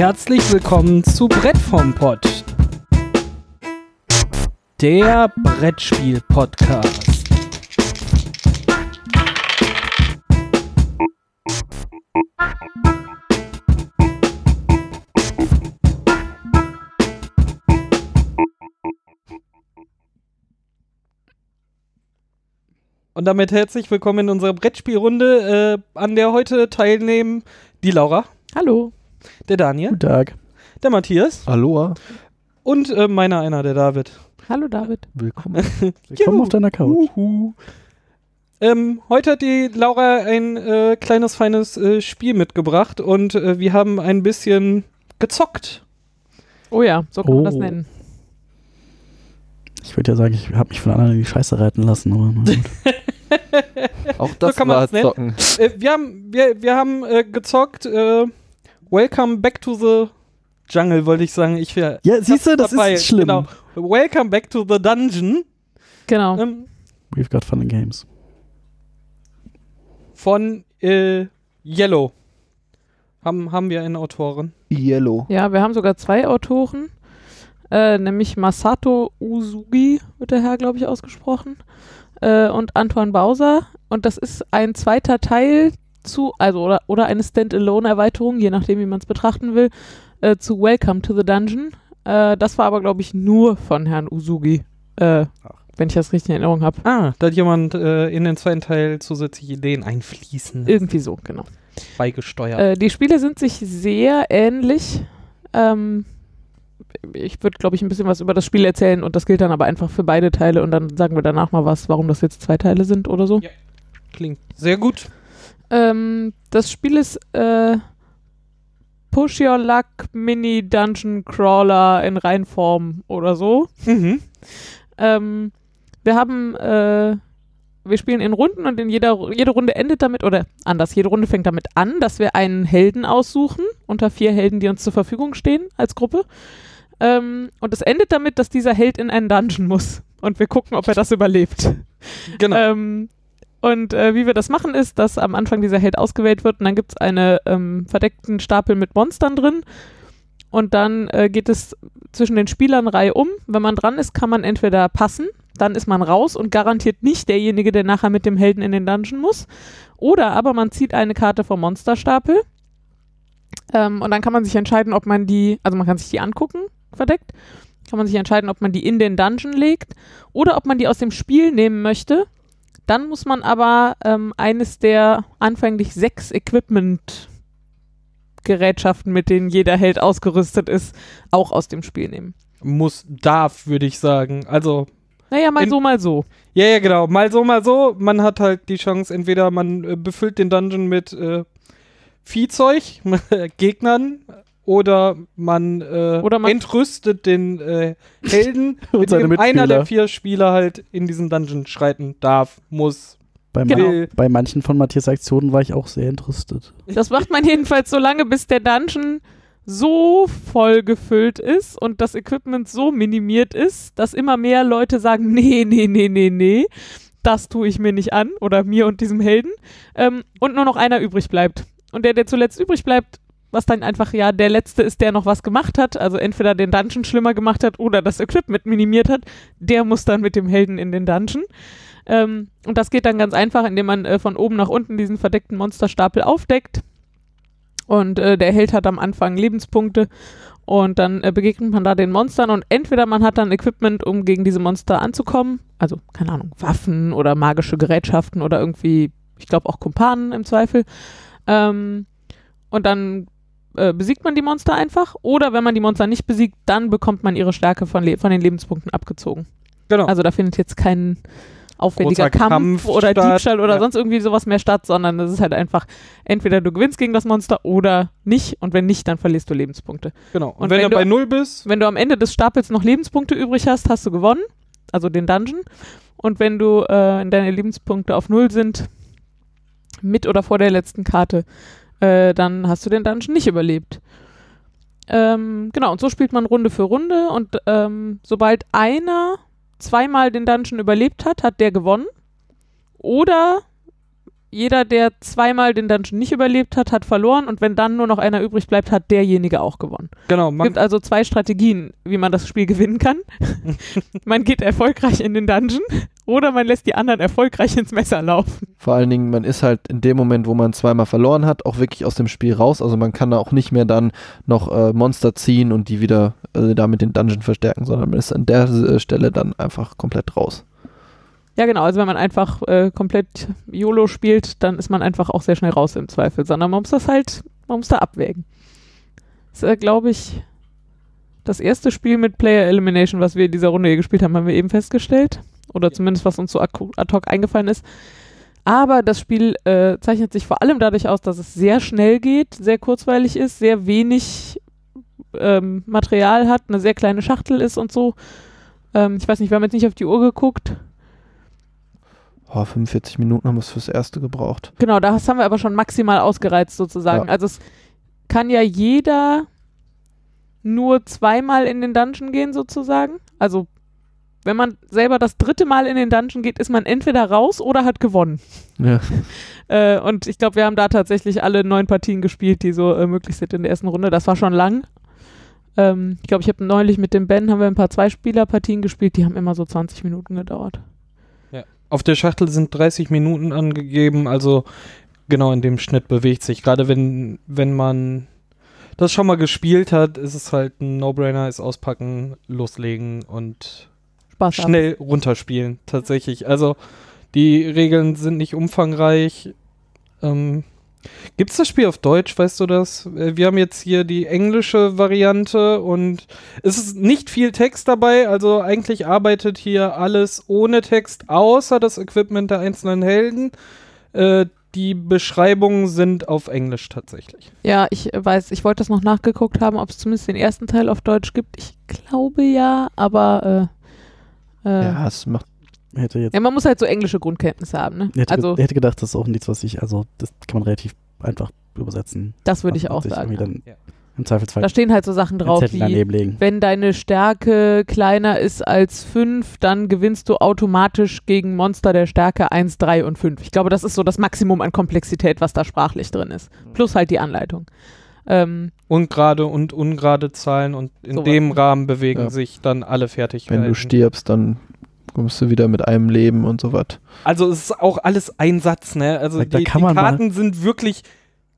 Herzlich willkommen zu Brett vom Pott. Der Brettspiel-Podcast. Und damit herzlich willkommen in unserer Brettspielrunde, äh, an der heute teilnehmen die Laura, Hallo. Der Daniel, Guten Tag. der Matthias Aloha. und äh, meiner einer, der David. Hallo David. Willkommen. Willkommen auf deiner Couch. Uhu. Ähm, heute hat die Laura ein äh, kleines, feines äh, Spiel mitgebracht und äh, wir haben ein bisschen gezockt. Oh ja, so kann man das Oh. nennen. Ich würde ja sagen, ich habe mich von anderen in die Scheiße reiten lassen, aber. Auch das kann war man's nennen. Zocken. Äh, wir haben, wir, wir haben äh, gezockt. Welcome back to the Jungle, wollte ich sagen. Ich wär, Ja, siehst du, das dabei, ist schlimm. Genau. Welcome back to the Dungeon Genau. ähm, We've got fun and games. von äh, Yellow. Haben, haben wir eine Autorin. Yellow. Ja, wir haben sogar zwei Autoren, äh, nämlich Masato Usugi, wird der Herr, glaube ich, ausgesprochen, äh, und Antoine Bauser. Und das ist ein zweiter Teil zu, also oder, oder eine Standalone-Erweiterung, je nachdem, wie man es betrachten will, äh, zu Welcome to the Dungeon. Äh, das war aber, glaube ich, nur von Herrn Usugi, äh, wenn ich das richtig in Erinnerung habe. Ah, da hat jemand äh, in den zweiten Teil zusätzliche Ideen einfließen lassen, Irgendwie so, genau. beigesteuert. Äh, die Spiele sind sich sehr ähnlich. Ähm, ich würde, glaube ich, ein bisschen was über das Spiel erzählen und das gilt dann aber einfach für beide Teile und dann sagen wir danach mal was, warum das jetzt zwei Teile sind oder so. Ja. Klingt sehr gut. Ähm, das Spiel ist äh, Push Your Luck Mini Dungeon Crawler in Reinform oder so. Mhm. Ähm, wir haben, äh, wir spielen in Runden und in jeder, jede Runde endet damit, oder anders, jede Runde fängt damit an, dass wir einen Helden aussuchen, unter vier Helden, die uns zur Verfügung stehen als Gruppe. Ähm, und es endet damit, dass dieser Held in einen Dungeon muss. Und wir gucken, ob er das überlebt. Genau. Ähm, und äh, wie wir das machen, ist, dass am Anfang dieser Held ausgewählt wird und dann gibt es einen ähm, verdeckten Stapel mit Monstern drin. Und dann äh, geht es zwischen den Spielern Reihe um. Wenn man dran ist, kann man entweder passen, dann ist man raus und garantiert nicht derjenige, der nachher mit dem Helden in den Dungeon muss. Oder aber man zieht eine Karte vom Monsterstapel. Ähm, und dann kann man sich entscheiden, ob man die, also man kann sich die angucken, verdeckt. Kann man sich entscheiden, ob man die in den Dungeon legt oder ob man die aus dem Spiel nehmen möchte. Dann muss man aber ähm, eines der anfänglich sechs Equipment-Gerätschaften, mit denen jeder Held ausgerüstet ist, auch aus dem Spiel nehmen. Muss, darf, würde ich sagen. Also, Naja, mal In- so, mal so. ja, ja, genau. Mal so, mal so. Man hat halt die Chance, entweder man äh, befüllt den Dungeon mit äh, Viehzeug, Gegnern, oder man, äh, Oder man- entrüstet den äh, Helden, Und mit dem einer der vier Spieler halt in diesen Dungeon schreiten darf, muss. Bei, Genau. man, bei manchen von Matthias Aktionen war ich auch sehr entrüstet. Das macht man jedenfalls so lange, bis der Dungeon so voll gefüllt ist und das Equipment so minimiert ist, dass immer mehr Leute sagen, nee, nee, nee, nee, nee, das tue ich mir nicht an oder mir und diesem Helden ähm, und nur noch einer übrig bleibt. Und der, der zuletzt übrig bleibt, was dann einfach ja der letzte ist, der noch was gemacht hat, also entweder den Dungeon schlimmer gemacht hat oder das Equipment minimiert hat, der muss dann mit dem Helden in den Dungeon. Ähm, und das geht dann ganz einfach, indem man äh, von oben nach unten diesen verdeckten Monsterstapel aufdeckt. Und äh, der Held hat am Anfang Lebenspunkte und dann äh, begegnet man da den Monstern und entweder man hat dann Equipment, um gegen diese Monster anzukommen, also keine Ahnung, Waffen oder magische Gerätschaften oder irgendwie, ich glaube auch Kumpanen im Zweifel. Ähm, und dann äh, besiegt man die Monster einfach oder wenn man die Monster nicht besiegt, dann bekommt man ihre Stärke von, Le von den Lebenspunkten abgezogen. Genau. Also da findet jetzt kein aufwendiger Kampf, Kampf oder statt, Diebstahl oder ja. sonst irgendwie sowas mehr statt, sondern es ist halt einfach, entweder du gewinnst gegen das Monster oder nicht und wenn nicht, dann verlierst du Lebenspunkte. genau. Und, und wenn, wenn du du- bei Null bist, Wenn du am Ende des Stapels noch Lebenspunkte übrig hast, hast du gewonnen, also den Dungeon. Und wenn du äh, deine Lebenspunkte auf Null sind, mit oder vor der letzten Karte, äh, dann hast du den Dungeon nicht überlebt. Ähm, genau, und so spielt man Runde für Runde und ähm, sobald einer zweimal den Dungeon überlebt hat, hat der gewonnen. Oder jeder, der zweimal den Dungeon nicht überlebt hat, hat verloren und wenn dann nur noch einer übrig bleibt, hat derjenige auch gewonnen. Genau, Es man, gibt also zwei Strategien, wie man das Spiel gewinnen kann. man geht erfolgreich in den Dungeon oder man lässt die anderen erfolgreich ins Messer laufen. Vor allen Dingen, man ist halt in dem Moment, wo man zweimal verloren hat, auch wirklich aus dem Spiel raus. Also man kann da auch nicht mehr dann noch äh, Monster ziehen und die wieder äh, damit den Dungeon verstärken, sondern man ist an der äh, Stelle dann einfach komplett raus. Ja, genau. Also wenn man einfach äh, komplett YOLO spielt, dann ist man einfach auch sehr schnell raus im Zweifel, sondern man muss das halt, man muss da abwägen. Das ist, äh, glaube ich, das erste Spiel mit Player Elimination, was wir in dieser Runde hier gespielt haben, haben wir eben festgestellt. Oder zumindest, was uns so ad ad hoc eingefallen ist. Aber das Spiel äh, zeichnet sich vor allem dadurch aus, dass es sehr schnell geht, sehr kurzweilig ist, sehr wenig ähm, Material hat, eine sehr kleine Schachtel ist und so. Ähm, ich weiß nicht, wir haben jetzt nicht auf die Uhr geguckt. Oh, 45 Minuten haben wir es fürs erste gebraucht. Genau, das haben wir aber schon maximal ausgereizt sozusagen. Ja. Also es kann ja jeder nur zweimal in den Dungeon gehen sozusagen. Also wenn man selber das dritte Mal in den Dungeon geht, ist man entweder raus oder hat gewonnen. Ja. Äh, und ich glaube, wir haben da tatsächlich alle neun Partien gespielt, die so äh, möglich sind in der ersten Runde. Das war schon lang. Ähm, ich glaube, ich habe neulich mit dem Ben haben wir ein paar Zweispieler-Partien gespielt, die haben immer so 20 Minuten gedauert. auf der Schachtel sind 30 Minuten angegeben, also genau in dem Schnitt bewegt sich. Gerade wenn, wenn man das schon mal gespielt hat, ist es halt ein No-Brainer, ist auspacken, loslegen und Spaß haben. schnell runterspielen, tatsächlich. Also die Regeln sind nicht umfangreich. Ähm, Gibt es das Spiel auf Deutsch, weißt du das? Äh, Wir haben jetzt hier die englische Variante und es ist nicht viel Text dabei, also eigentlich arbeitet hier alles ohne Text, außer das Equipment der einzelnen Helden. Äh, die Beschreibungen sind auf Englisch tatsächlich. Ja, ich äh, weiß, ich wollte das noch nachgeguckt haben, ob es zumindest den ersten Teil auf Deutsch gibt. Ich glaube ja, aber äh, äh, ja. ja, es macht Hätte jetzt, man muss halt so englische Grundkenntnisse haben, ne? hätte, Also, hätte gedacht, das ist auch nichts, was ich, also das kann man relativ einfach übersetzen. das würde ich auch sagen. irgendwie Ja. Dann Im Zweifelsfall Da stehen halt so Sachen drauf wie, wenn deine Stärke kleiner ist als 5, dann gewinnst du automatisch gegen Monster der Stärke 1, 3 und 5. Ich glaube, das ist so das Maximum an Komplexität, was da sprachlich drin ist. Plus halt die Anleitung. Ähm, Ungerade und ungerade Zahlen und in Sowas. dem Rahmen bewegen Ja. sich dann alle Fertigkeiten. wenn du stirbst, dann kommst du wieder mit einem Leben und so was. Also es ist auch alles ein Satz, ne? Also Da- da die, kann die Karten sind wirklich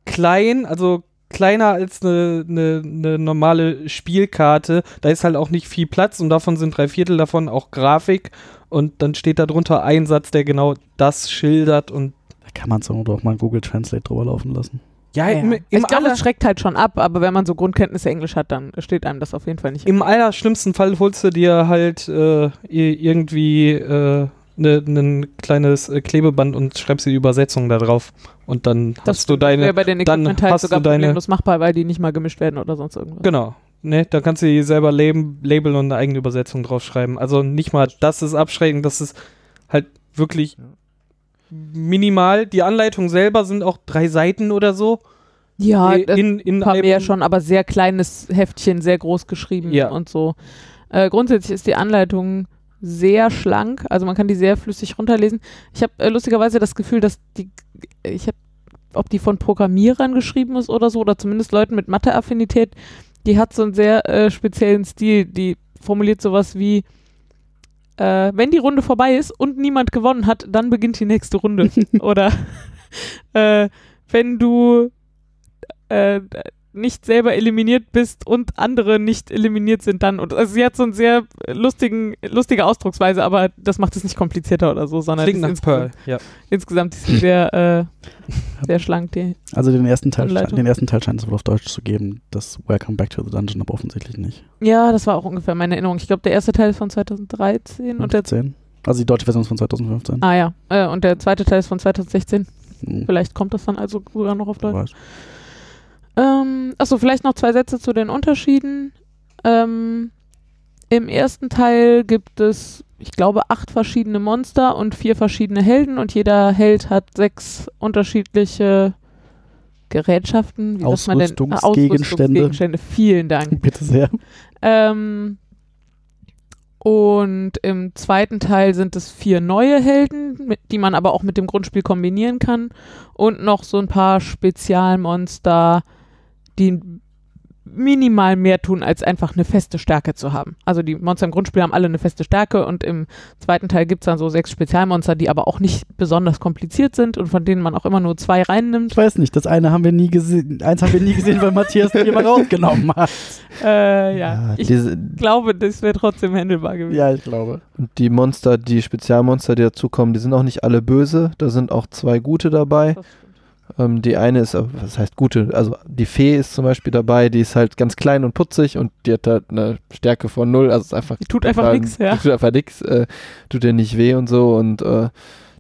klein, also kleiner als eine, eine, eine normale Spielkarte. Da ist halt auch nicht viel Platz und davon sind drei Viertel davon auch Grafik und dann steht da drunter ein Satz, der genau das schildert und Da kann man Not auch mal Google Translate drüber laufen lassen. Ja, ja. im, im, ich glaube, es schreckt halt schon ab, aber wenn man so Grundkenntnisse Englisch hat, dann steht einem das auf jeden Fall nicht. im allerschlimmsten Fall holst du dir halt äh, irgendwie äh, ne, ein kleines äh, Klebeband und schreibst die Übersetzung da drauf und dann hast du deine wäre bei den dann Equipment-Teilen hast sogar du deine- machbar, weil die nicht mal gemischt werden oder sonst irgendwas. Genau. Ne, da kannst du die selber lab labeln und eine eigene Übersetzung draufschreiben. Also nicht mal das ist abschreckend, das ist halt wirklich Ja. Minimal. Die Anleitung selber sind auch drei Seiten oder so. Ja, Äh, in, in paar einem- mehr schon, aber sehr kleines Heftchen, sehr groß geschrieben Ja. und so. Äh, grundsätzlich ist die Anleitung sehr schlank, also man kann die sehr flüssig runterlesen. Ich habe äh, lustigerweise das Gefühl, dass die, ich habe, ob die von Programmierern geschrieben ist oder so, oder zumindest Leuten mit Mathe-Affinität, die hat so einen sehr äh, speziellen Stil. Die formuliert sowas wie, äh, wenn die Runde vorbei ist und niemand gewonnen hat, dann beginnt die nächste Runde. oder äh, wenn du äh, nicht selber eliminiert bist und andere nicht eliminiert sind dann. Und also sie hat so einen sehr lustigen, lustige Ausdrucksweise, aber das macht es nicht komplizierter oder so, sondern Klingt nach ist Pearl. insgesamt, Ja. insgesamt ist sie sehr, äh, sehr schlank. Die. Also den ersten Teil, Anleitung. den ersten Teil scheint es wohl auf Deutsch zu geben. Das Welcome Back to the Dungeon, aber offensichtlich nicht. Ja, das war auch ungefähr meine Erinnerung. Ich glaube, der erste Teil ist von 2013 und der 15. Also die deutsche Version ist von 2015. Ah ja, äh, und der zweite Teil ist von 2016. Hm, Vielleicht kommt das dann also sogar noch auf Deutsch. Ähm, achso, vielleicht noch zwei Sätze zu den Unterschieden. Ähm, Im ersten Teil gibt es, ich glaube, acht verschiedene Monster und vier verschiedene Helden und jeder Held hat sechs unterschiedliche Gerätschaften. Wie sagt man denn? Ah, Ausrüstungsgegenstände. Ausrüstungsgegenstände. Vielen Dank. Bitte sehr. Ähm, Und im zweiten Teil sind es vier neue Helden, mit, die man aber auch mit dem Grundspiel kombinieren kann. Und noch so ein paar Spezialmonster, die minimal mehr tun, als einfach eine feste Stärke zu haben. Also die Monster im Grundspiel haben alle eine feste Stärke und im zweiten Teil gibt es dann so sechs Spezialmonster, die aber auch nicht besonders kompliziert sind und von denen man auch immer nur zwei reinnimmt. Ich weiß nicht, das eine haben wir nie gesehen, eins haben wir nie gesehen, weil Matthias die immer rausgenommen hat. Äh, ja, Ja, ich glaube, das wäre trotzdem handelbar gewesen. Ja, ich glaube. und die Monster, die Spezialmonster, die dazukommen, die sind auch nicht alle böse. Da sind auch zwei gute dabei. Das. Ähm, die eine ist, äh, was heißt gute? Also die Fee ist zum Beispiel dabei, die ist halt ganz klein und putzig und die hat halt eine Stärke von null. Also ist einfach Die tut einfach nichts, ja. Die tut einfach nix, äh, tut dir nicht weh und so. Und äh,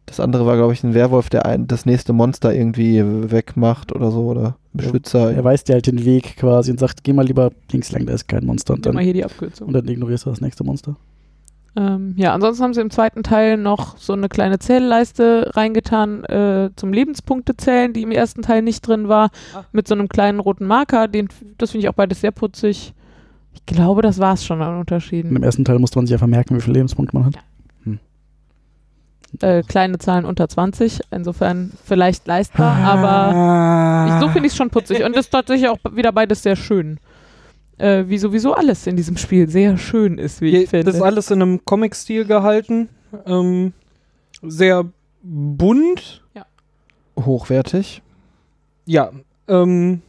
das andere war, glaube ich, ein Werwolf, der ein, das nächste Monster irgendwie wegmacht oder so. Oder Beschützer. Er weist dir halt den Weg quasi und sagt, geh mal lieber links lang, da ist kein Monster. Und Nimm mal dann, hier die Abkürzung. und dann ignorierst du das nächste Monster. Ähm, ja, ansonsten haben sie im zweiten Teil noch so eine kleine Zählleiste reingetan äh, zum Lebenspunkte zählen, die im ersten Teil nicht drin war, Ah. mit so einem kleinen roten Marker. Den, das finde ich auch beides sehr putzig. Ich glaube, das war es schon an Unterschieden. im ersten Teil musste man sich einfach merken, wie viele Lebenspunkte man hat. Äh, kleine Zahlen unter 20, insofern vielleicht leistbar, aber ich, so finde ich es schon putzig. Und das ist tatsächlich auch wieder beides sehr schön. Äh, wie sowieso alles in diesem Spiel sehr schön ist, wie ich Je- finde. Das ist alles in einem Comic-Stil gehalten. Ähm, sehr bunt. Hochwertig. Ja. Ähm,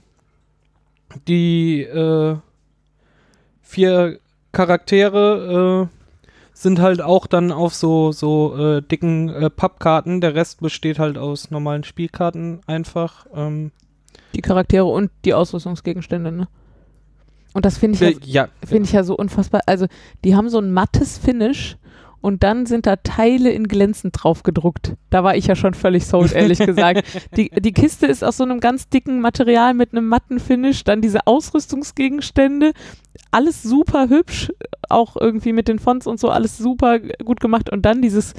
die äh, vier Charaktere äh, sind halt auch dann auf so, so äh, dicken äh, Pappkarten. Der Rest besteht halt aus normalen Spielkarten einfach. Ähm, die Charaktere und die Ausrüstungsgegenstände, ne? Und das finde ich, ja, äh, ja, finde ich ja so unfassbar. Also, die haben so ein mattes Finish und dann sind da Teile in glänzend drauf gedruckt. Da war ich ja schon völlig sold, ehrlich gesagt. Die, die Kiste ist aus so einem ganz dicken Material mit einem matten Finish, dann diese Ausrüstungsgegenstände, alles super hübsch, auch irgendwie mit den Fonts und so, alles super gut gemacht und dann dieses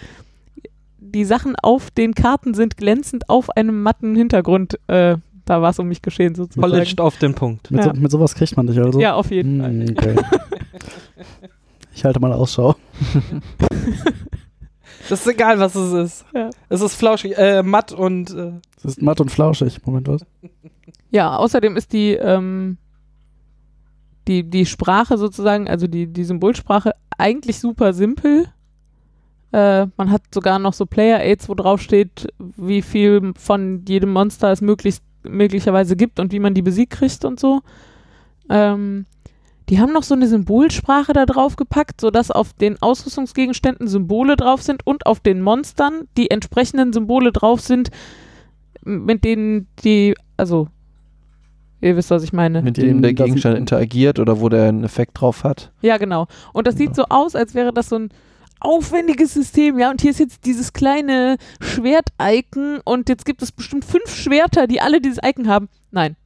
die Sachen auf den Karten sind glänzend auf einem matten Hintergrund. Äh, da war es um mich geschehen sozusagen. polished auf den Punkt. Mit, Ja. so, mit sowas kriegt man dich also. Ja, auf jeden Fall. Hm, okay. ich halte mal Ausschau. Das ist egal, was es ist. Ja. Es ist flauschig, äh, matt und äh, Es ist matt und flauschig. Moment, was? Ja, außerdem ist die, ähm, die, die Sprache sozusagen, also die, die Symbolsprache, eigentlich super simpel. Äh, man hat sogar noch so Player-Aids, wo drauf steht, wie viel von jedem Monster es möglichst, möglicherweise gibt und wie man die besiegt kriegt und so. Ähm, die haben noch so eine Symbolsprache da drauf gepackt, sodass auf den Ausrüstungsgegenständen Symbole drauf sind und auf den Monstern die entsprechenden Symbole drauf sind, mit denen die, also Ihr wisst, was ich meine. Mit dem dem der Gegenstand interagiert oder wo der einen Effekt drauf hat. Ja, genau. Und das sieht so aus, als wäre das so ein aufwendiges System, ja. Und hier ist jetzt dieses kleine Schwert-Icon und jetzt gibt es bestimmt fünf Schwerter, die alle dieses Icon haben. Nein.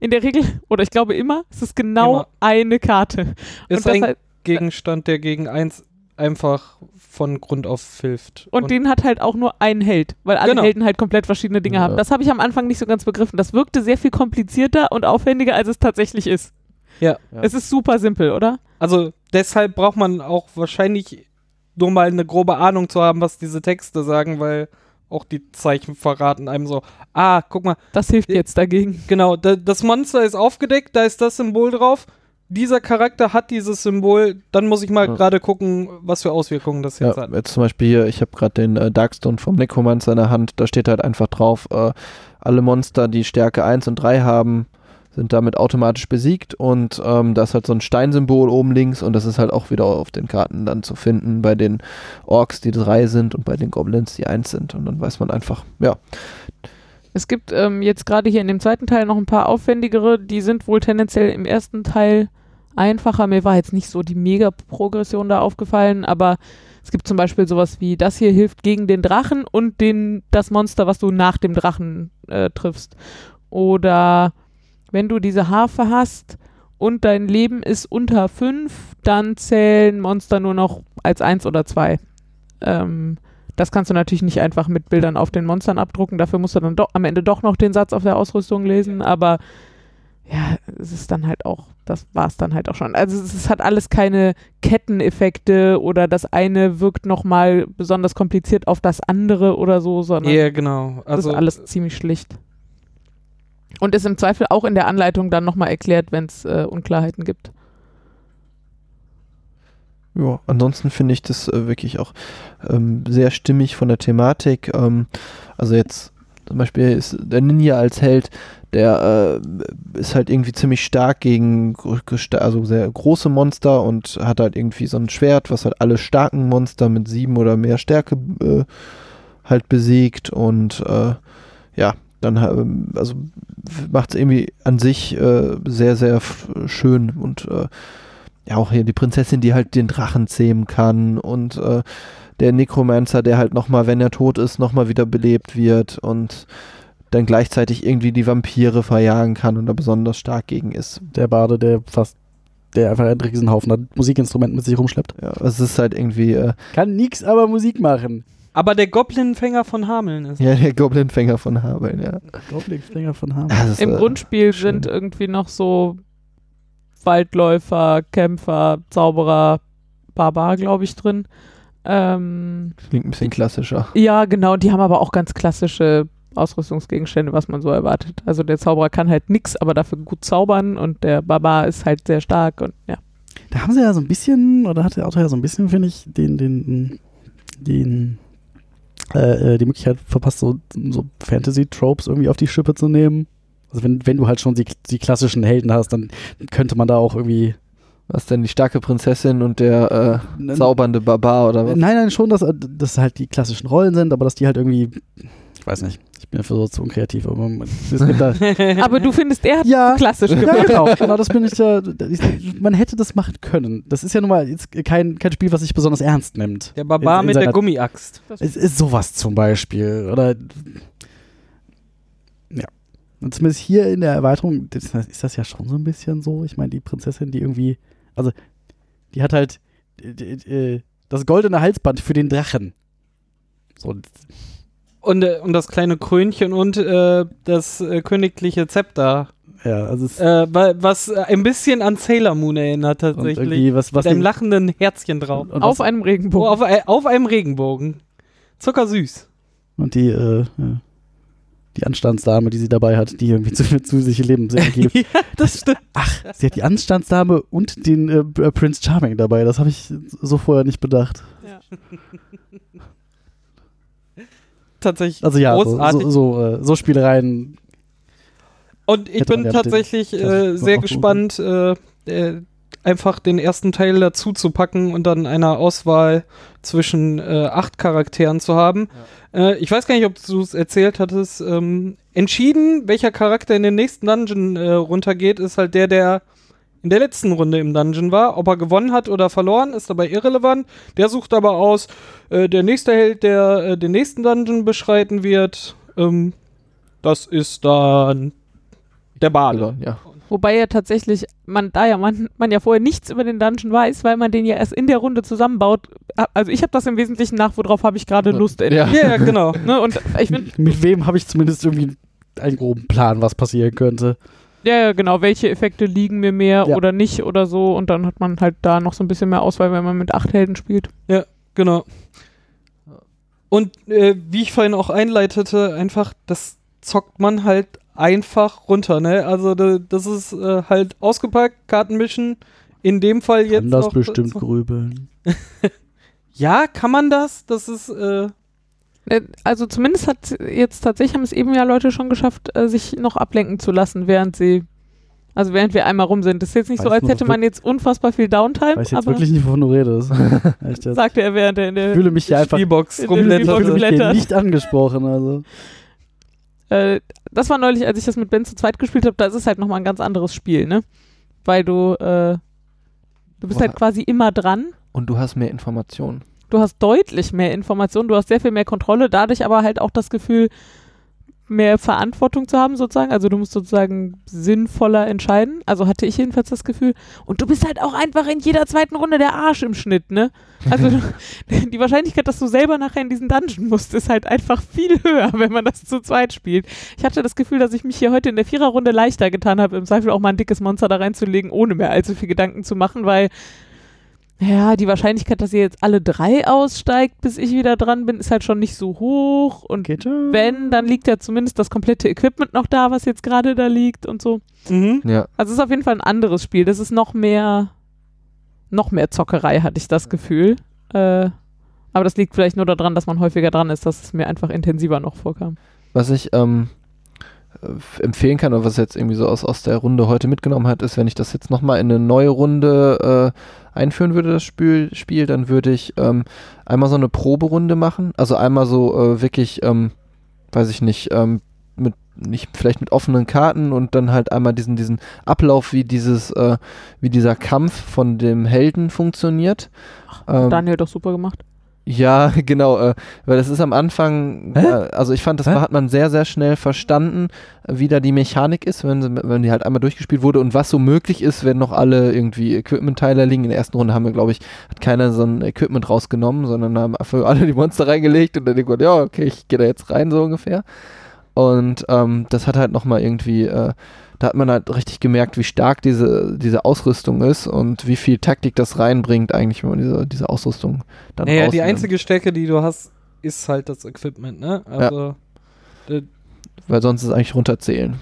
In der Regel, oder ich glaube immer, es ist genau Immer. eine Karte. ist und, ein heißt, Gegenstand, der gegen eins einfach von Grund auf hilft. und den hat halt auch nur ein Held, weil alle Genau. Helden halt komplett verschiedene Dinge Ja. haben. Das habe ich am Anfang nicht so ganz begriffen. Das wirkte sehr viel komplizierter und aufwendiger, als es tatsächlich ist. Ja. Ja. Es ist super simpel, oder? Also deshalb braucht man auch wahrscheinlich nur mal eine grobe Ahnung zu haben, was diese Texte sagen, weil auch die Zeichen verraten einem so, ah, guck mal, Das hilft jetzt dagegen. genau, da, das Monster ist aufgedeckt, da ist das Symbol drauf. Dieser Charakter hat dieses Symbol, dann muss ich mal Ja. gerade gucken, was für Auswirkungen das jetzt Ja, hat. jetzt zum Beispiel hier, ich habe gerade den äh, Darkstone vom Necromancer in der Hand, da steht halt einfach drauf, äh, alle Monster, die Stärke 1 und 3 haben, sind damit automatisch besiegt und ähm, da ist halt so ein Steinsymbol oben links und das ist halt auch wieder auf den Karten dann zu finden bei den Orks, die 3 sind und bei den Goblins, die 1 sind und dann weiß man einfach, ja, Es gibt ähm, jetzt gerade hier in dem zweiten Teil noch ein paar aufwendigere, die sind wohl tendenziell im ersten Teil einfacher. Mir war jetzt nicht so die Mega-Progression da aufgefallen, aber es gibt zum Beispiel sowas wie, das hier hilft gegen den Drachen und den, das Monster, was du nach dem Drachen äh, triffst. Oder wenn du diese Harfe hast und dein Leben ist unter 5, dann zählen Monster nur noch als 1 oder 2. Ähm, das kannst du natürlich nicht einfach mit Bildern auf den Monstern abdrucken. Dafür musst du dann doch am Ende doch noch den Satz auf der Ausrüstung lesen. Aber ja, es ist dann halt auch, das war es dann halt auch schon. Also es, es hat alles keine Ketteneffekte oder das eine wirkt nochmal besonders kompliziert auf das andere oder so, sondern Ja, genau. das Also ist alles ziemlich schlicht. Und ist im Zweifel auch in der Anleitung dann nochmal erklärt, wenn es äh, Unklarheiten gibt. Ja, ansonsten finde ich das äh, wirklich auch ähm, sehr stimmig von der Thematik. Ähm, also jetzt zum Beispiel ist der Ninja als Held, der äh, ist halt irgendwie ziemlich stark gegen also sehr große Monster und hat halt irgendwie so ein Schwert, was halt alle starken Monster mit sieben oder mehr Stärke äh, halt besiegt und äh, ja, dann ähm, also macht es irgendwie an sich äh, sehr, sehr schön und äh, ja, auch hier die Prinzessin, die halt den Drachen zähmen kann und äh, der Necromancer, der halt nochmal, wenn er tot ist, nochmal wieder belebt wird und dann gleichzeitig irgendwie die Vampire verjagen kann und da besonders stark gegen ist. Der Bade, der fast, der einfach einen Riesenhaufen an Musikinstrumenten mit sich rumschleppt. Ja, es ist halt irgendwie, äh, Kann nix, aber Musik machen. Aber der Goblinfänger von Hameln ist. ja, der Goblinfänger von Hameln, ja. Goblin-Finger von ist, Im äh, Grundspiel schön. sind irgendwie noch so Waldläufer, Kämpfer, Zauberer, Barbar, glaube ich, drin. Ähm, Klingt ein bisschen klassischer. ja, genau, die haben aber auch ganz klassische Ausrüstungsgegenstände, was man so erwartet. Also der Zauberer kann halt nix, aber dafür gut zaubern und der Barbar ist halt sehr stark und ja. Da haben sie ja so ein bisschen, oder hat der Autor ja so ein bisschen, finde ich, den, den, den, äh, äh, die Möglichkeit verpasst, so, so Fantasy-Tropes irgendwie auf die Schippe zu nehmen. Also wenn, wenn du halt schon die, die klassischen Helden hast, dann könnte man da auch irgendwie Was denn, die starke Prinzessin und der äh, zaubernde Barbar oder was? Nein, nein, schon, dass äh, das halt die klassischen Rollen sind, aber dass die halt irgendwie, ich weiß nicht, ich bin dafür so zu unkreativ, aber Aber du findest, er hat ja, klassisch ja, gemacht. genau, genau, das bin ich ja, ich- man hätte das machen können. Das ist ja nun mal jetzt kein, kein Spiel, was sich besonders ernst nimmt. Der Barbar In- in mit der Gummiaxt. Es ist sowas zum Beispiel. Oder. Ja. Und zumindest hier in der Erweiterung das, ist das ja schon so ein bisschen so. Ich meine, die Prinzessin, die irgendwie. Also, die hat halt äh, äh, das goldene Halsband für den Drachen. So, Und, äh, und das kleine Krönchen und äh, das äh, königliche Zepter. ja, also es Äh, wa- was äh, ein bisschen an Sailor Moon erinnert und tatsächlich. irgendwie was, was Mit einem lachenden Herzchen drauf. und, Auf was, einem Oh, Regenbogen. auf, äh, auf einem Regenbogen. Zuckersüß. und die, äh, ja, die Anstandsdame, die sie dabei hat, die irgendwie zu, zu sich Leben sehr gibt. ja, das stimmt. Ach, sie hat die Anstandsdame und den äh, Prince Charming dabei. Das habe ich so vorher nicht bedacht. Ja. Tatsächlich Also ja, so, großartig. so, so, äh, so Spielereien. Und ich bin ja tatsächlich äh, sehr gespannt, äh, äh, einfach den ersten Teil dazu zu packen und dann eine Auswahl zwischen äh, acht Charakteren zu haben. Äh, ich weiß gar nicht, ob du es erzählt hattest. Ähm, entschieden, welcher Charakter in den nächsten Dungeon äh, runtergeht, ist halt der, der in der letzten Runde im Dungeon war. Ob er gewonnen hat oder verloren, ist dabei irrelevant. Der sucht aber aus, äh, der nächste Held, der äh, den nächsten Dungeon beschreiten wird. Ähm, das ist dann der Bade. Ja. Wobei ja tatsächlich, man da ja man, man ja vorher nichts über den Dungeon weiß, weil man den ja erst in der Runde zusammenbaut. Also ich habe das im Wesentlichen nach, worauf habe ich gerade Lust. Ja. Ja, ja, genau. Ne? Und ich Mit wem habe ich zumindest irgendwie einen groben Plan, was passieren könnte. Ja, ja, genau, welche Effekte liegen mir mehr Ja. oder nicht oder so. Und dann hat man halt da noch so ein bisschen mehr Auswahl, wenn man mit acht Helden spielt. Genau. Und äh, wie ich vorhin auch einleitete, einfach, das zockt man halt einfach runter, ne? Also da, das ist äh, halt ausgepackt, Karten mischen. In dem Fall jetzt Kann das noch bestimmt grübeln. Ja, kann man das? Das ist Äh, Also zumindest hat jetzt tatsächlich haben es eben ja Leute schon geschafft, äh, sich noch ablenken zu lassen, während sie, also während wir einmal rum sind. Das ist jetzt nicht so, Weiß als nur hätte man jetzt unfassbar viel Downtime, Weiß jetzt aber wirklich nicht, wovon du redest. Echt jetzt. sagte er während er in Ich der fühle mich hier einfach Spielbox in der ich Spielbox fühle rumblätterte. mich hier blättert. nicht angesprochen. Also. Äh, das war neulich, als ich das mit Ben zu zweit gespielt habe, da ist es halt nochmal ein ganz anderes Spiel, ne? Weil du, äh, du bist Boah. halt quasi immer dran. Und du hast mehr Informationen. Du hast deutlich mehr Informationen, du hast sehr viel mehr Kontrolle, dadurch aber halt auch das Gefühl, mehr Verantwortung zu haben, sozusagen. Also du musst sozusagen sinnvoller entscheiden. Also hatte ich jedenfalls das Gefühl. Und du bist halt auch einfach in jeder zweiten Runde der Arsch im Schnitt, ne? Also die Wahrscheinlichkeit, dass du selber nachher in diesen Dungeon musst, ist halt einfach viel höher, wenn man das zu zweit spielt. Ich hatte das Gefühl, dass ich mich hier heute in der Viererrunde leichter getan habe, im Zweifel auch mal ein dickes Monster da reinzulegen, ohne mir allzu viel Gedanken zu machen, weil ja, die Wahrscheinlichkeit, dass ihr jetzt alle drei aussteigt, bis ich wieder dran bin, ist halt schon nicht so hoch. Und Geht schon. wenn, dann liegt ja zumindest das komplette Equipment noch da, was jetzt gerade da liegt und so. Mhm. Ja. Also es ist auf jeden Fall ein anderes Spiel. Das ist noch mehr, noch mehr Zockerei, hatte ich das Gefühl. Äh, aber das liegt vielleicht nur daran, dass man häufiger dran ist, dass es mir einfach intensiver noch vorkam. Was ich ähm, äh, empfehlen kann oder was jetzt irgendwie so aus, aus der Runde heute mitgenommen hat, ist, wenn ich das jetzt nochmal in eine neue Runde äh, einführen würde, das Spiel, Spiel dann würde ich ähm, einmal so eine Proberunde machen. Also einmal so äh, wirklich, ähm, weiß ich nicht, ähm, mit nicht vielleicht mit offenen Karten und dann halt einmal diesen diesen Ablauf wie dieses äh, wie dieser Kampf von dem Helden funktioniert. Ähm, Daniel doch super gemacht. Ja, genau, äh, weil das ist am Anfang, äh, also ich fand, das Hä? hat man sehr, sehr schnell verstanden, wie da die Mechanik ist, wenn, sie- wenn die halt einmal durchgespielt wurde und was so möglich ist, wenn noch alle irgendwie Equipment-Teile liegen. In der ersten Runde haben wir, glaube ich, hat keiner so ein Equipment rausgenommen, sondern haben einfach alle die Monster reingelegt und dann denkt man, ja, okay, ich gehe da jetzt rein, so ungefähr. Und ähm, das hat halt nochmal irgendwie, äh, da hat man halt richtig gemerkt, wie stark diese, diese Ausrüstung ist und wie viel Taktik das reinbringt, eigentlich, wenn man diese, diese Ausrüstung dann Naja, die einzige Stärke, die du hast, ist halt das Equipment, ne? Also, äh, Weil sonst ist es eigentlich runterzählen.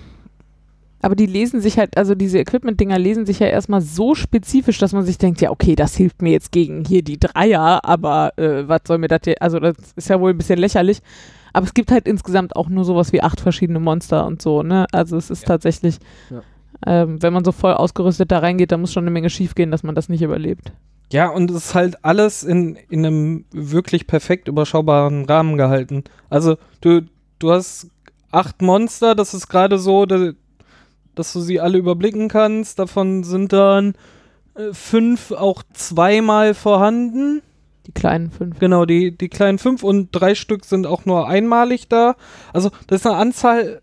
Aber die lesen sich halt, also diese Equipment-Dinger lesen sich ja erstmal so spezifisch, dass man sich denkt, ja, okay, das hilft mir jetzt gegen hier die Dreier, aber äh, was soll mir das hier, also das ist ja wohl ein bisschen lächerlich. Aber es gibt halt insgesamt auch nur sowas wie acht verschiedene Monster und so, ne? Also es ist Ja. tatsächlich, Ja. ähm, wenn man so voll ausgerüstet da reingeht, dann muss schon eine Menge schief gehen, dass man das nicht überlebt. ja, und es ist halt alles in, in einem wirklich perfekt überschaubaren Rahmen gehalten. Also, du, du hast acht Monster, das ist gerade so, da- dass du sie alle überblicken kannst. Davon sind dann äh, fünf auch zweimal vorhanden. Die kleinen fünf. Genau, die, die kleinen fünf und drei Stück sind auch nur einmalig da. Also, das ist eine Anzahl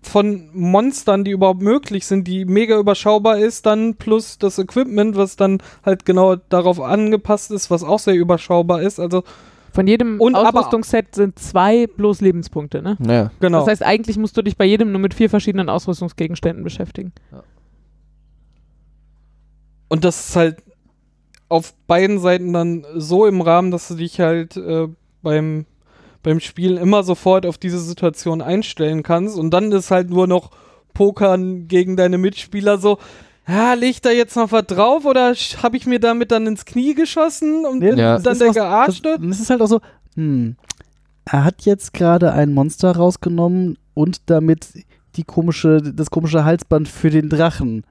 von Monstern, die überhaupt möglich sind, die mega überschaubar ist, dann plus das Equipment, was dann halt genau darauf angepasst ist, was auch sehr überschaubar ist. Also, Von jedem Und Ausrüstungsset sind zwei bloß Lebenspunkte, ne? Naja. genau. Das heißt, eigentlich musst du dich bei jedem nur mit vier verschiedenen Ausrüstungsgegenständen beschäftigen. Und das ist halt auf beiden Seiten dann so im Rahmen, dass du dich halt äh, beim, beim Spielen immer sofort auf diese Situation einstellen kannst. Und dann ist halt nur noch Pokern gegen deine Mitspieler so. Ja, leg da jetzt noch was drauf oder habe ich mir damit dann ins Knie geschossen und Ja. dann der gearschte? Das, das ist halt auch so, hm, er hat jetzt gerade ein Monster rausgenommen und damit die komische, das komische Halsband für den Drachen.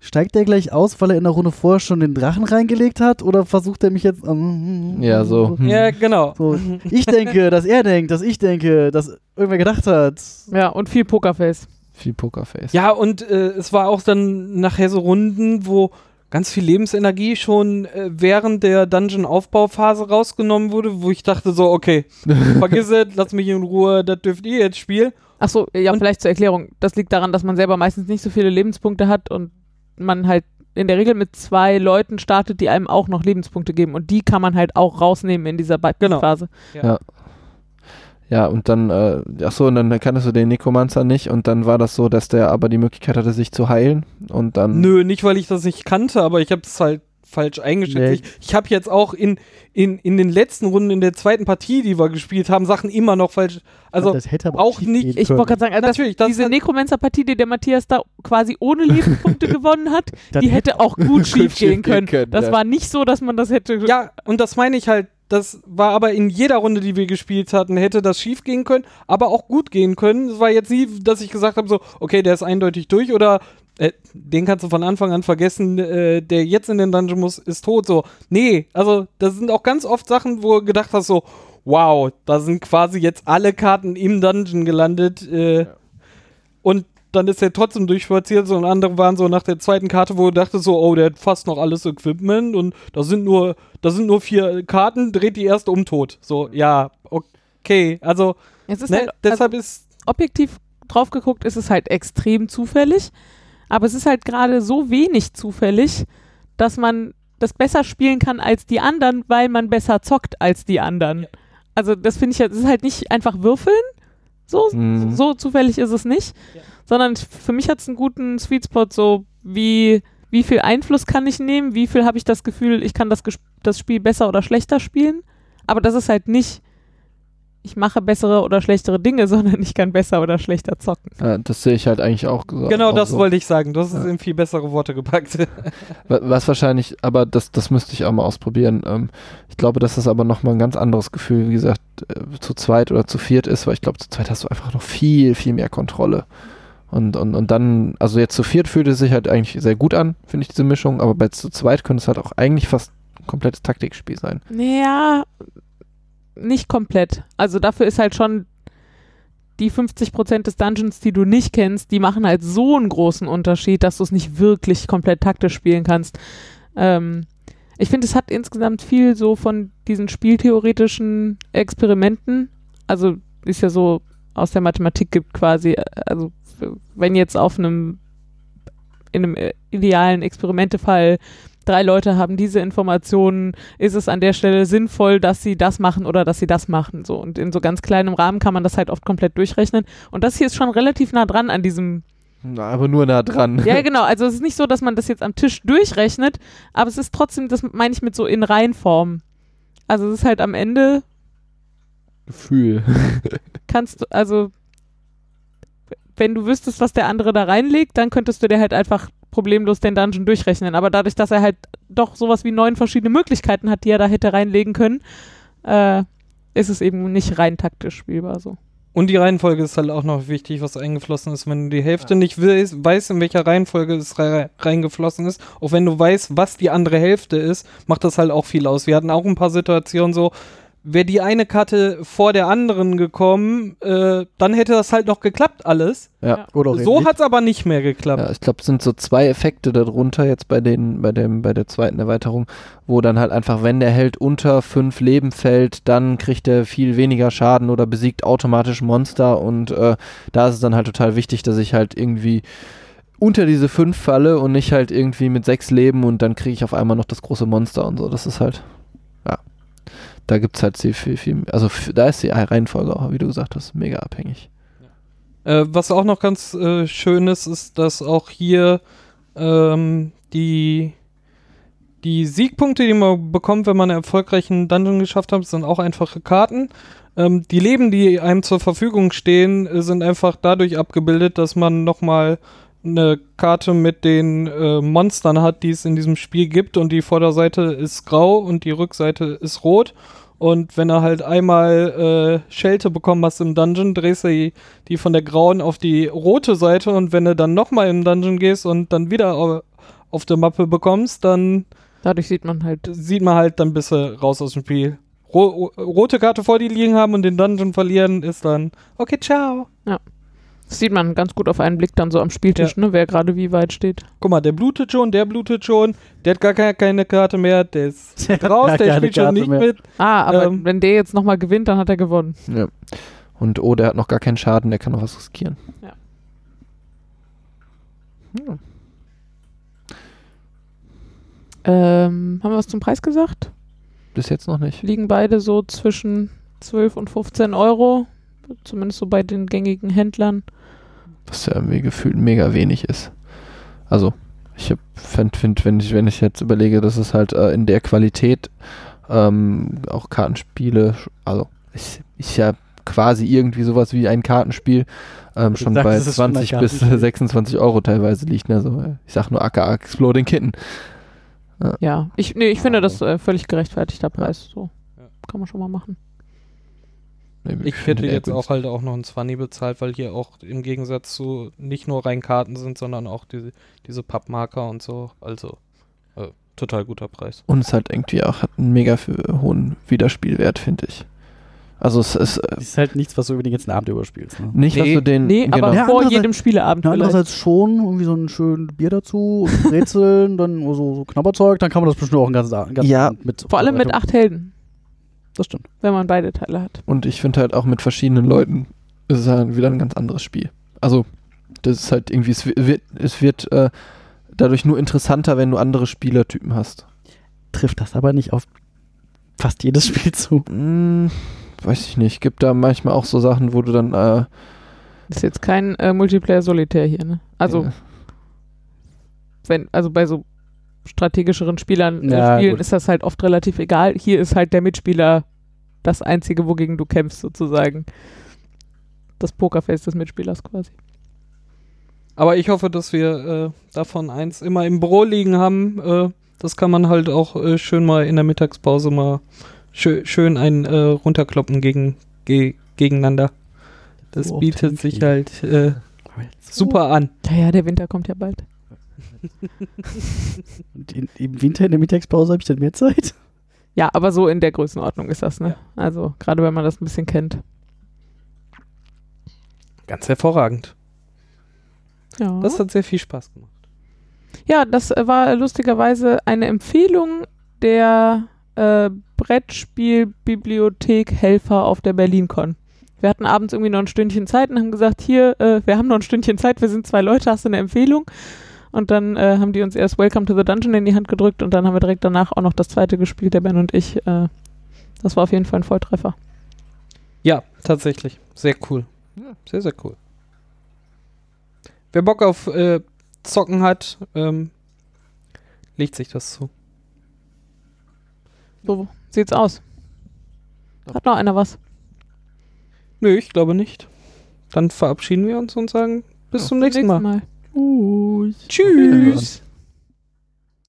Steigt der gleich aus, weil er in der Runde vorher schon den Drachen reingelegt hat? Oder versucht er mich jetzt. ähm, Ja, so. Hm. Ja, genau. so. Ich denke, dass er denkt, dass ich denke, dass irgendwer gedacht hat. Ja, und viel Pokerface. Viel Pokerface. Ja, und äh, es war auch dann nachher so Runden, wo ganz viel Lebensenergie schon äh, während der Dungeon-Aufbauphase rausgenommen wurde, wo ich dachte so, okay, vergiss es, lass mich in Ruhe, das dürft ihr jetzt spielen. Achso, ja, Und- vielleicht zur Erklärung. Das liegt daran, dass man selber meistens nicht so viele Lebenspunkte hat und man halt in der Regel mit zwei Leuten startet, die einem auch noch Lebenspunkte geben. Und die kann man halt auch rausnehmen in dieser Genau. Phase. Ja, und dann, äh, ach so, und dann kanntest du den Nekromancer nicht und dann war das so, dass der aber die Möglichkeit hatte, sich zu heilen und dann. Nö, nicht, weil ich das nicht kannte, aber ich habe es halt falsch eingeschätzt. Nee. Ich, ich habe jetzt auch in, in, in den letzten Runden in der zweiten Partie, die wir gespielt haben, Sachen immer noch falsch. Also, das hätte aber auch nicht- Ich wollte gerade sagen, also Natürlich, diese Necromancer-Partie, die der Matthias da quasi ohne Lebenspunkte gewonnen hat, Das die hätte auch gut schief gehen können. können, Das ja. war nicht so, dass man das hätte. ja, und das meine ich halt. Das war aber in jeder Runde, die wir gespielt hatten, hätte das schief gehen können, aber auch gut gehen können. Es war jetzt nie, dass ich gesagt habe, so, okay, der ist eindeutig durch oder äh, den kannst du von Anfang an vergessen, äh, der jetzt in den Dungeon muss, ist tot. So, nee, also das sind auch ganz oft Sachen, wo du gedacht hast, so, wow, da sind quasi jetzt alle Karten im Dungeon gelandet. Äh, Und dann ist er trotzdem durchspaziert, so und andere waren so nach der zweiten Karte, wo du dachtest so, oh, der hat fast noch alles Equipment und da sind nur, da sind nur vier Karten, dreht die erste um tot. So, ja, okay. Also, Es ist ne, halt, deshalb also, ist objektiv drauf geguckt, ist es halt extrem zufällig. Aber es ist halt gerade so wenig zufällig, dass man das besser spielen kann als die anderen, weil man besser zockt als die anderen. Also das finde ich, ja- das ist halt nicht einfach würfeln. So, Mhm. so zufällig ist es nicht. Sondern für mich hat es einen guten Sweet Spot, so wie, wie viel Einfluss kann ich nehmen, wie viel habe ich das Gefühl, ich kann das, das Spiel besser oder schlechter spielen. Aber das ist halt nicht, ich mache bessere oder schlechtere Dinge, sondern ich kann besser oder schlechter zocken. Ja, das sehe ich halt eigentlich auch. so- Genau auch das so. wollte ich sagen. Du hast es Ja. in viel bessere Worte gepackt. Wa- Was wahrscheinlich, aber das, das müsste ich auch mal ausprobieren. Ähm, ich glaube, dass das aber nochmal ein ganz anderes Gefühl, wie gesagt, äh, zu zweit oder zu viert ist, weil ich glaube, zu zweit hast du einfach noch viel, viel mehr Kontrolle. Und, und, und dann, also jetzt zu viert fühlt es sich halt eigentlich sehr gut an, finde ich, diese Mischung, aber bei zu zweit könnte es halt auch eigentlich fast ein komplettes Taktikspiel sein. Naja, nicht komplett. Also dafür ist halt schon die 50% des Dungeons, die du nicht kennst, die machen halt so einen großen Unterschied, dass du es nicht wirklich komplett taktisch spielen kannst. Ähm, ich finde, es hat insgesamt viel so von diesen spieltheoretischen Experimenten. Also ist ja so aus der Mathematik gibt quasi, äh, also wenn jetzt auf einem in einem äh, idealen Experimentefall drei Leute haben diese Informationen, ist es an der Stelle sinnvoll, dass sie das machen oder dass sie das machen. So. Und in so ganz kleinem Rahmen kann man das halt oft komplett durchrechnen. Und das hier ist schon relativ nah dran an diesem. Na, aber nur nah dran. Ja, genau. Also es ist nicht so, dass man das jetzt am Tisch durchrechnet, aber es ist trotzdem, das meine ich mit so in Reihenform. Also es ist halt am Ende Gefühl. kannst du, also wenn du wüsstest, was der andere da reinlegt, dann könntest du dir halt einfach problemlos den Dungeon durchrechnen. Aber dadurch, dass er halt doch sowas wie neun verschiedene Möglichkeiten hat, die er da hätte reinlegen können, äh, ist es eben nicht rein taktisch spielbar so. Und die Reihenfolge ist halt auch noch wichtig, was eingeflossen ist. Wenn du die Hälfte nicht weißt, weißt, in welcher Reihenfolge es rei- reingeflossen ist, auch wenn du weißt, was die andere Hälfte ist, macht das halt auch viel aus. Wir hatten auch ein paar Situationen so, wäre die eine Karte vor der anderen gekommen, äh, dann hätte das halt noch geklappt alles. Ja. Oder So hat es aber nicht mehr geklappt. Ja, ich glaube, es sind so zwei Effekte darunter jetzt bei den, bei dem, bei der zweiten Erweiterung, wo dann halt einfach, wenn der Held unter fünf Leben fällt, dann kriegt er viel weniger Schaden oder besiegt automatisch Monster und äh, da ist es dann halt total wichtig, dass ich halt irgendwie unter diese fünf falle und nicht halt irgendwie mit sechs Leben und dann kriege ich auf einmal noch das große Monster und so. Das ist halt. Da gibt es halt viel, viel, viel, also da ist die Reihenfolge auch, wie du gesagt hast, mega abhängig. Äh, was auch noch ganz äh, schön ist, ist, dass auch hier ähm, die, die Siegpunkte, die man bekommt, wenn man einen erfolgreichen Dungeon geschafft hat, sind auch einfache Karten. Ähm, die Leben, die einem zur Verfügung stehen, äh, sind einfach dadurch abgebildet, dass man nochmal eine Karte mit den äh, Monstern hat, die es in diesem Spiel gibt und die Vorderseite ist grau und die Rückseite ist rot. Und wenn er halt einmal äh, Schelte bekommen hast im Dungeon, drehst du die, die von der grauen auf die rote Seite und wenn du dann nochmal im Dungeon gehst und dann wieder au- auf der Mappe bekommst, dann Dadurch sieht man halt. sieht man halt, dann bist du raus aus dem Spiel. Ro rote Karte vor dir liegen haben und den Dungeon verlieren, ist dann okay, ciao. Das sieht man ganz gut auf einen Blick dann so am Spieltisch, ne, wer gerade wie weit steht. Guck mal, der blutet schon, der blutet schon, der hat gar keine, Karte mehr, der ist Der hat raus, der keine spielt schon Karte nicht mehr. mit. Ah, aber Ähm. wenn der jetzt nochmal gewinnt, dann hat er gewonnen. Ja. Und oh, der hat noch gar keinen Schaden, der kann noch was riskieren. Ja. Hm. Ähm, haben wir was zum Preis gesagt? Bis jetzt noch nicht. Liegen beide so zwischen 12 und 15 Euro. Zumindest so bei den gängigen Händlern. Was ja irgendwie gefühlt mega wenig ist. Also, ich finde, find, wenn, ich, wenn ich jetzt überlege, dass es halt äh, in der Qualität ähm, auch Kartenspiele, also ist, ist ja quasi irgendwie sowas wie ein Kartenspiel, ähm, schon sagst, bei es ist schon ein 20 bis Kartenspiel. 26 Euro teilweise liegt. Ne? So, ich sag nur aka Exploding Kitten. Ja, ich, nee, ich finde das äh, völlig gerechtfertigter Preis. So. Ja. Kann man schon mal machen. Ich hätte jetzt auch halt auch noch ein 20 bezahlt, weil hier auch im Gegensatz zu nicht nur rein Karten sind, sondern auch diese, diese Pappmarker und so. Also äh, total guter Preis. Und es halt irgendwie auch hat einen mega für hohen Wiederspielwert, finde ich. Also es ist äh, ist halt nichts, was du über den ganzen Abend überspielst. Ne? nicht, was Nee. du den Nee, genau. aber Ja, vor jedem Spieleabend Ja, andererseits schon, irgendwie so ein schön Bier dazu, und Brezeln, dann so, so Knabberzeug, dann kann man das bestimmt auch einen ganzen, ganzen Ja. Abend mit. Vor allem mit acht Helden, Das stimmt. wenn man beide Teile hat. Und ich finde halt auch mit verschiedenen Leuten ist es halt wieder ein ganz anderes Spiel. Also, das ist halt irgendwie, es wi- wird, es wird äh, dadurch nur interessanter, wenn du andere Spielertypen hast. Trifft das aber nicht auf fast jedes Spiel zu. Hm, weiß ich nicht. Gibt da manchmal auch so Sachen, wo du dann, äh, Ist jetzt kein äh, Multiplayer-Solitär hier, ne? Also, äh, wenn, also bei so strategischeren Spielern äh, Ja, Spielen gut. ist das halt oft relativ egal. Hier ist halt der Mitspieler das Einzige, wogegen du kämpfst, sozusagen. Das Pokerface des Mitspielers quasi. Aber ich hoffe, dass wir äh, davon eins immer im Büro liegen haben. Äh, das kann man halt auch äh, schön mal in der Mittagspause mal schö schön ein äh, runterkloppen gegen, ge gegeneinander. Das So oft bietet sich halt äh, super an. Ja, ja, der Winter kommt ja bald. Und in, Im Winter in der Mittagspause habe ich dann mehr Zeit. Ja, aber so in der Größenordnung ist das, ne? Also, gerade wenn man das ein bisschen kennt. Ganz hervorragend. Ja. Das hat sehr viel Spaß gemacht. Ja, das äh, war lustigerweise eine Empfehlung der äh, Brettspielbibliothek Helfer auf der BerlinCon. Wir hatten abends irgendwie noch ein Stündchen Zeit und haben gesagt, hier, äh, wir haben noch ein Stündchen Zeit, wir sind zwei Leute, hast du eine Empfehlung? Und dann äh, haben die uns erst Welcome to the Dungeon in die Hand gedrückt und dann haben wir direkt danach auch noch das zweite gespielt, der Ben und ich. Äh, das war auf jeden Fall ein Volltreffer. Ja, tatsächlich. Sehr cool. Sehr, sehr cool. Wer Bock auf äh, Zocken hat, ähm, legt sich das zu. So sieht's aus. Hat noch einer was? Nö, ich glaube nicht. Dann verabschieden wir uns und sagen bis zum nächsten Mal. Mal. Uh, Tschüss.